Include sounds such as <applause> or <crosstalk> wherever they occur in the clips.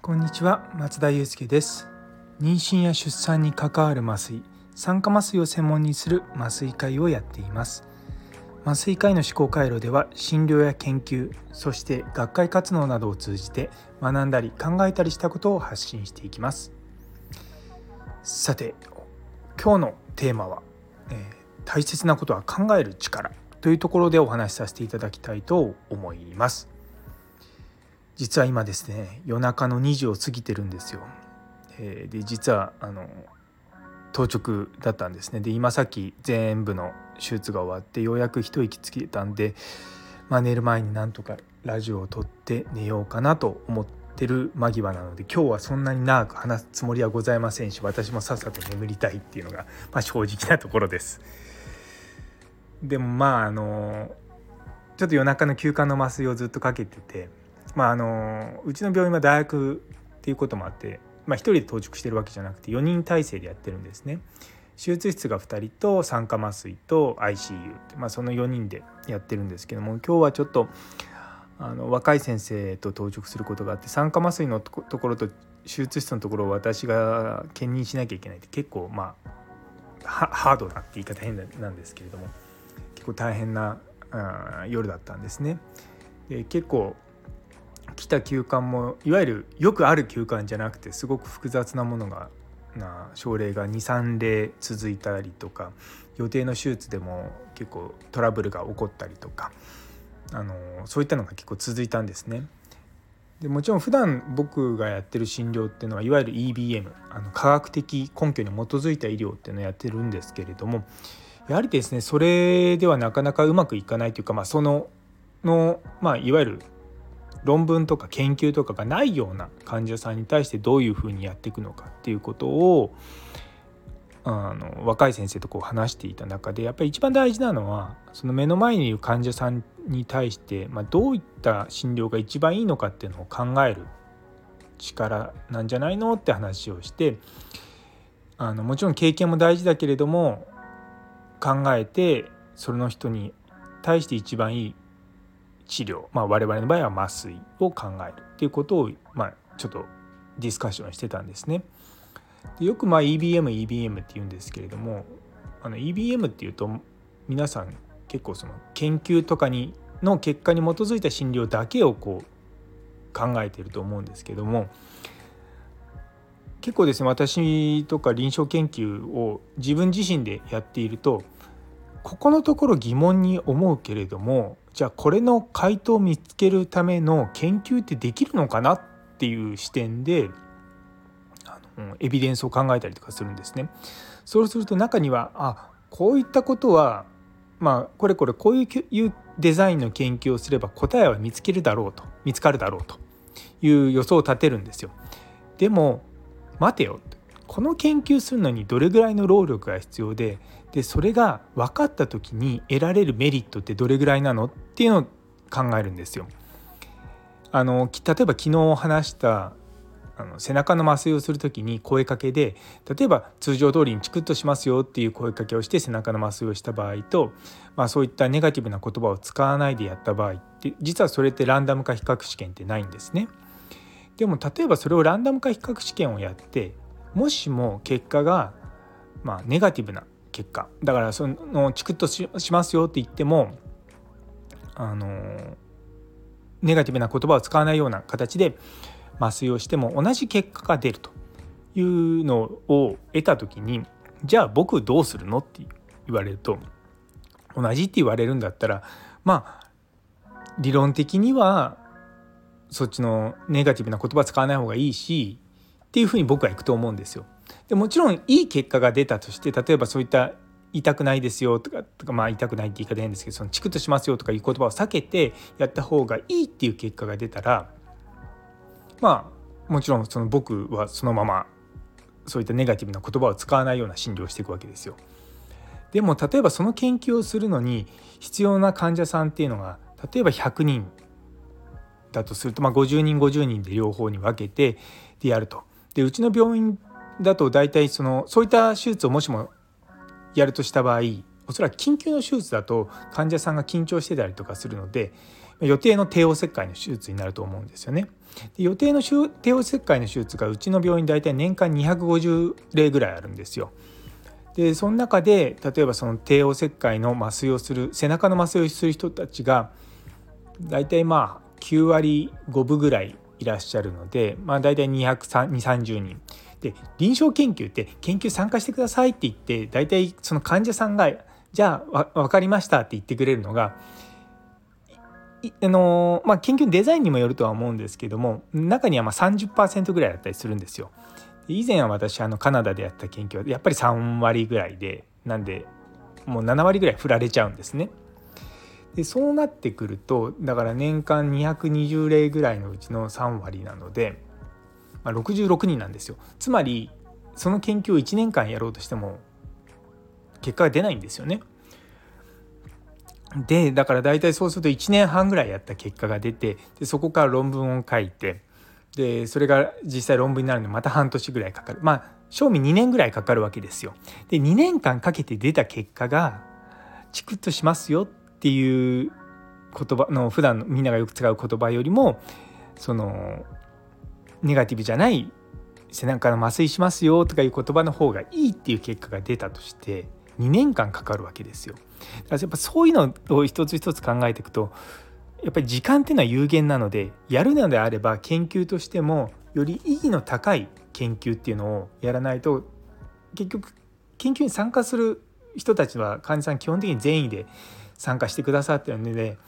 こんにちは松田祐介です。妊娠や出産に関わる麻酔酸化麻酔を専門にする麻酔会をやっています。麻酔科医の思考回路では診療や研究そして学会活動などを通じて学んだり考えたりしたことを発信していきます。さて今日のテーマは、えー、大切なことは考える力。というところでお話しさせていただきたいと思います実は今ですね夜中の2時を過ぎてるんですよ。えー、で実はあの当直だったんですねで今さっき全部の手術が終わってようやく一息つけたんで、まあ、寝る前になんとかラジオを撮って寝ようかなと思ってる間際なので今日はそんなに長く話すつもりはございませんし私もさっさと眠りたいっていうのが、まあ、正直なところです。でもまああのちょっと夜中の休館の麻酔をずっとかけててまあ、あのうちの病院は大学っていうこともあって、まあ、1人で当直してるわけじゃなくて4人体制でやってるんですね。手術室が2人と酸化麻酔と ICU って、まあ、その4人でやってるんですけども今日はちょっとあの若い先生と当直することがあって酸化麻酔のところと手術室のところを私が兼任しなきゃいけないって結構まあハードなって言い方変なんですけれども結構大変なあ夜だったんですね。で結構来た休館もいわゆるよくある休館じゃなくてすごく複雑なものがな症例が23例続いたりとか予定の手術でも結構トラブルが起こったりとかあのそういったのが結構続いたんですね。でもちろん普段僕がやってる診療っていうのはいわゆる EBM 科学的根拠に基づいた医療っていうのをやってるんですけれどもやはりですねそれではなかなかうまくいかないというか、まあ、そのの、まあ、いわゆる論文とか研究とかがないような患者さんに対してどういうふうにやっていくのかっていうことをあの若い先生とこう話していた中でやっぱり一番大事なのはその目の前にいる患者さんに対して、まあ、どういった診療が一番いいのかっていうのを考える力なんじゃないのって話をしてあのもちろん経験も大事だけれども考えてそれの人に対して一番いい治療、まあ、我々の場合は麻酔を考えるっていうことを、まあ、ちょっとディスカッションしてたんですね。でよくまあ EBM、EBM って言うんですけれどもあの EBM っていうと皆さん結構その研究とかにの結果に基づいた診療だけをこう考えていると思うんですけども結構ですね私とか臨床研究を自分自身でやっているとここのところ疑問に思うけれどもじゃあこれの回答を見つけるための研究ってできるのかなっていう視点であのエビデンスを考えたりとかするんですね。そうすると中にはあこういったことはまあこれこれこういうデザインの研究をすれば答えは見つけるだろうと見つかるだろうという予想を立てるんですよ。でも待てよこの研究するのにどれぐらいの労力が必要ででそれが分かった時に得られるメリットってどれぐらいなのっていうのを考えるんですよ。あの例えば昨日話したあの背中の麻酔をする時に声かけで例えば通常通りにチクッとしますよっていう声かけをして背中の麻酔をした場合と、まあ、そういったネガティブな言葉を使わないでやった場合って実はそれってランダム化比較試験ってないんですね。でも例えばそれをランダム化比較試験をやってもしも結果がまあネガティブな結果だからそのチクッとしますよって言ってもあのネガティブな言葉を使わないような形で麻酔をしても同じ結果が出るというのを得た時にじゃあ僕どうするのって言われると同じって言われるんだったらまあ理論的にはそっちのネガティブな言葉使わない方がいいしっていうふうに僕はいくと思うんですよ。でもちろんいい結果が出たとして例えばそういった痛くないですよとかとかまあ痛くないって言い方変ですけどそのチクッとしますよとかいう言葉を避けてやった方がいいっていう結果が出たらまあもちろんその僕はそのままそういったネガティブな言葉を使わないような診療をしていくわけですよ。でも例えばその研究をするのに必要な患者さんっていうのが例えば100人だとすると、まあ、50人50人で両方に分けてでやると。でうちの病院だと大体そのそういった手術をもしもやるとした場合おそらく緊急の手術だと患者さんが緊張してたりとかするので予定の帝王切開の手術になると思うんですよね。で予定の帝王切開の手術がうちの病院大体年間250例ぐらいあるんですよ。でその中で例えばその帝王切開の麻酔をする背中の麻酔をする人たちが大体まあ9割5分ぐらいいらっしゃるので、まあ、大体230人。で臨床研究って研究参加してくださいって言って大体その患者さんがじゃあ分かりましたって言ってくれるのがあのまあ、研究のデザインにもよるとは思うんですけども中にはまあ30%ぐらいだったりするんですよ。以前は私あのカナダでやった研究はやっぱり3割ぐらいでなんでもう7割ぐらい振られちゃうんですね。でそうなってくるとだから年間220例ぐらいのうちの3割なので、まあ、66人なんですよ。つまりその研究を1年間やろうとしても結果が出ないんですよね。でだから大体そうすると1年半ぐらいやった結果が出てでそこから論文を書いてでそれが実際論文になるのでまた半年ぐらいかかるまあ賞味2年ぐらいかかるわけですよ。で2年間かけて出た結果がチクッとしますよっていう言葉の普段みんながよく使う言葉よりもそのネガティブじゃない背中の麻酔しますよとかいう言葉の方がいいっていう結果が出たとして2年間かかるわけですよ。だからやっぱそういうのを一つ一つ考えていくとやっぱり時間っていうのは有限なのでやるのであれば研究としてもより意義の高い研究っていうのをやらないと結局研究に参加する人たちは患者さん基本的に善意で参加してくださってるので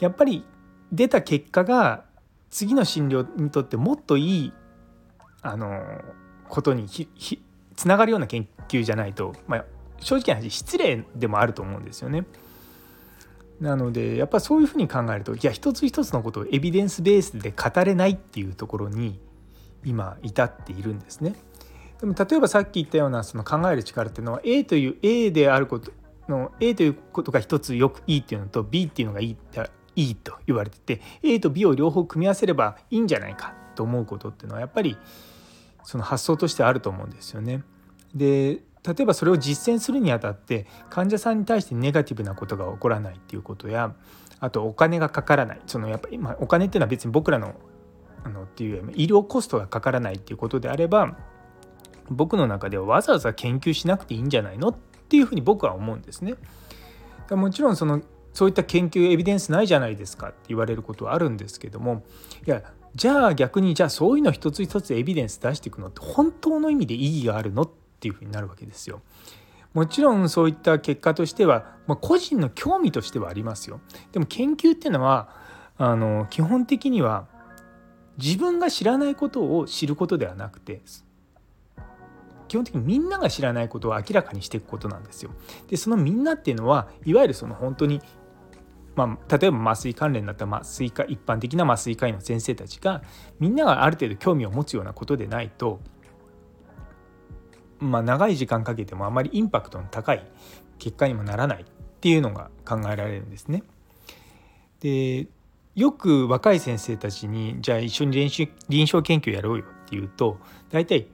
やっぱり出た結果が次の診療にとってもっといいあのことにつながるような研究じゃないと、まあ、正直な話失礼でもあると思うんですよね。なのでやっぱそういうふうに考えるといや一つ一つのことをエビデンスベースで語れないっていうところに今至っているんですね。でも例えばさっき言ったようなその考える力っていうのは A という A であることの A ということが一つよくいいっていうのと B っていうのがいいいいと言われてて A と B を両方組み合わせればいいんじゃないかと思うことっていうのはやっぱりその発想としてあると思うんですよね。で例えばそれを実践するにあたって患者さんに対してネガティブなことが起こらないっていうことやあとお金がかからないそのやっぱり、まあ、お金っていうのは別に僕らのあのっていう医療コストがかからないっていうことであれば僕の中ではわざわざ研究しなくていいんじゃないのっっていうふうに僕は思うんですね。もちろんそのそういった研究エビデンスないじゃないですかって言われることはあるんですけどもいやじゃあ逆にじゃあそういうの一つ一つエビデンス出していくのって本当の意味で意義があるのっっていうふうになるわけですよ。もちろんそういった結果としては、まあ、個人の興味としてはありますよ。でも研究っていうのはあの基本的には自分が知らないことを知ることではなくて基本的にみんなが知らないことを明らかにしていくことなんですよ。でそのみんなっていうのはいわゆるその本当にまあ、例えば麻酔関連だった麻酔科一般的な麻酔科医の先生たちがみんながある程度興味を持つようなことでないとまあ、長い時間かけてもあまりインパクトの高い結果にもならないっていうのが考えられるんですね。でよく若い先生たちにじゃあ一緒に臨床臨床研究やろうよっていうと大体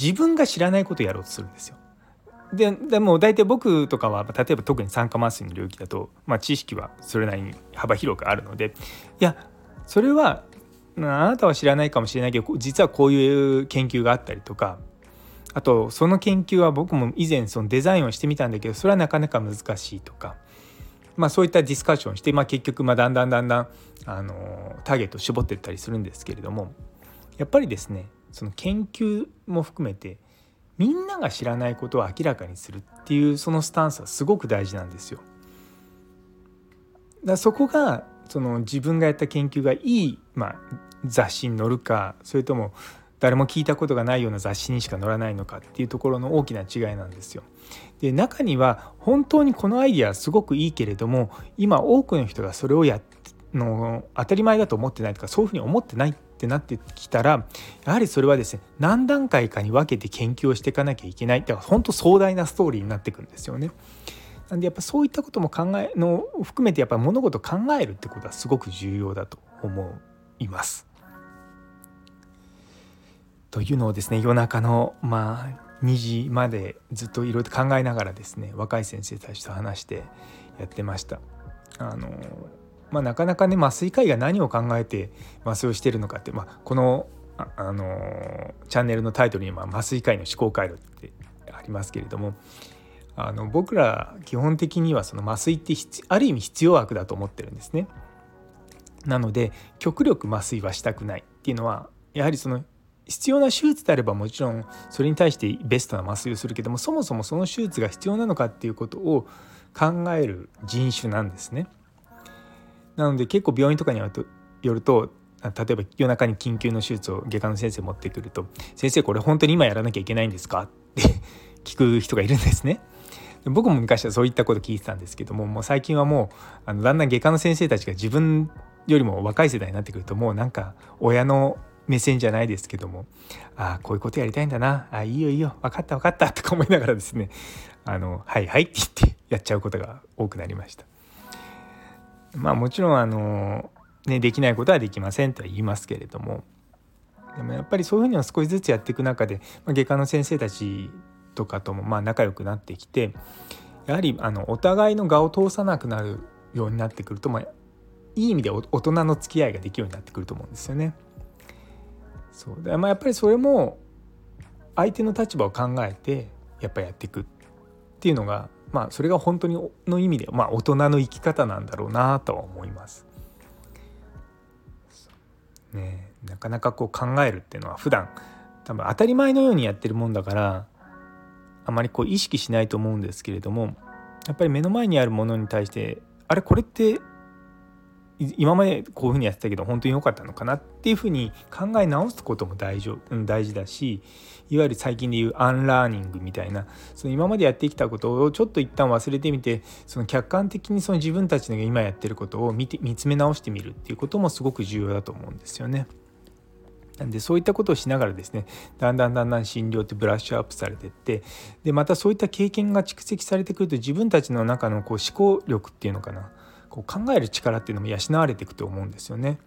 自分が知らないことをやろうとするんですよ。ででも大体僕とかは例えば特に酸化麻酔の領域だと、まあ、知識はそれなりに幅広くあるのでいやそれはあなたは知らないかもしれないけど実はこういう研究があったりとかあとその研究は僕も以前そのデザインをしてみたんだけどそれはなかなか難しいとか、まあ、そういったディスカッションして、まあ、結局まあだんだんだんだんあのターゲットを絞っていったりするんですけれどもやっぱりですねその研究も含めてみんなが知らないことを明らかにするっていうそのスタンスはすごく大事なんですよ。だそこがその自分がやった研究がいい、まあ、雑誌に載るかそれとも誰も聞いたことがないような雑誌にしか載らないのかっていうところの大きな違いなんですよ。で中には本当にこのアイディアすごくいいけれども今多くの人がそれをやの当たり前だと思ってないとかそういうふうに思ってないっってなってきたらやはりそれはですね何段階かに分けて研究をしていかなきゃいけないだから本当壮大なストーリーになってくるんですよね。なんでやっぱそういったことも考えの含めてやっぱ物事を考えるってことはすごく重要だと思います。というのをですね夜中のまあ2時までずっといろいろ考えながらですね若い先生たちと話してやってました。あのまあ、なかなかね麻酔科医が何を考えて麻酔をしてるのかって、まあ、このああのチャンネルのタイトルには麻酔科医の思考回路ってありますけれどもあの僕ら基本的にはその麻酔ってある意味必要悪だと思ってるんですね。なので極力麻酔はしたくないっていうのはやはりその必要な手術であればもちろんそれに対してベストな麻酔をするけどもそもそもその手術が必要なのかっていうことを考える人種なんですね。なので結構病院とかによると例えば夜中に緊急の手術を外科の先生持ってくると「先生これ本当に今やらなきゃいけないんですか?」って聞く人がいるんですね。僕も昔はそういったこと聞いてたんですけどももう最近はもうあのだんだん外科の先生たちが自分よりも若い世代になってくるともうなんか親の目線じゃないですけどもああこういうことやりたいんだなあいいよいいよ分かった分かったとか思いながらですねあのはいはいって言ってやっちゃうことが多くなりました。まあもちろんあのねできないことはできませんとは言いますけれどもでもやっぱりそういうふうには少しずつやっていく中で、まあ、外科の先生たちとかともまあ仲良くなってきてやはりあのお互いの我を通さなくなるようになってくると、まあ、いい意味で大人の付き合いができるようになってくると思うんですよね。そうでまあ、やっぱりそれも相手の立場を考えてやっぱやっていくっていうのがまあそれが本当にの意味で、まあ、大人の生き方なんだろうなとは思います。ね、なかなかこう考えるっていうのは普段多分当たり前のようにやってるもんだからあまりこう意識しないと思うんですけれどもやっぱり目の前にあるものに対してあれこれって今までこういうふうにやってたけど本当に良かったのかなっていうふうに考え直すことも大丈夫大事だしいわゆる最近で言うアンラーニングみたいなその今までやってきたことをちょっと一旦忘れてみてその客観的にその自分たちの今やってることを見て見つめ直してみるっていうこともすごく重要だと思うんですよね。なんでそういったことをしながらですねだんだんだんだん診療ってブラッシュアップされていってでまたそういった経験が蓄積されてくると自分たちの中のこう思考力っていうのかなこう考える力っていうのも養われていくと思うんですよね。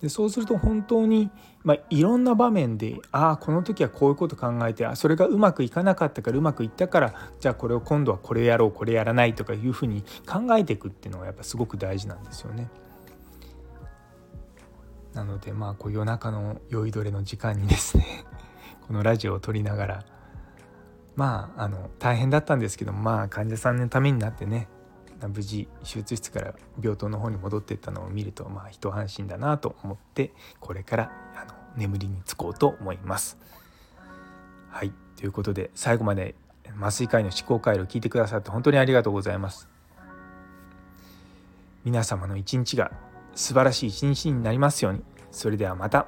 でそうすると本当に、まあ、いろんな場面でああこの時はこういうこと考えてあそれがうまくいかなかったからうまくいったからじゃあこれを今度はこれやろうこれやらないとかいうふうに考えていくっていうのがやっぱすごく大事なんですよね。なのでまあこう夜中の酔いどれの時間にですね <laughs> このラジオを撮りながらまああの大変だったんですけどまあ患者さんのためになってね無事手術室から病棟の方に戻ってったのを見るとまあ一安心だなと思ってこれからあの眠りにつこうと思います。はいということで最後まで麻酔科医の思考回路を聞いてくださって本当にありがとうございます。皆様の一日が素晴らしい一日になりますように。それではまた。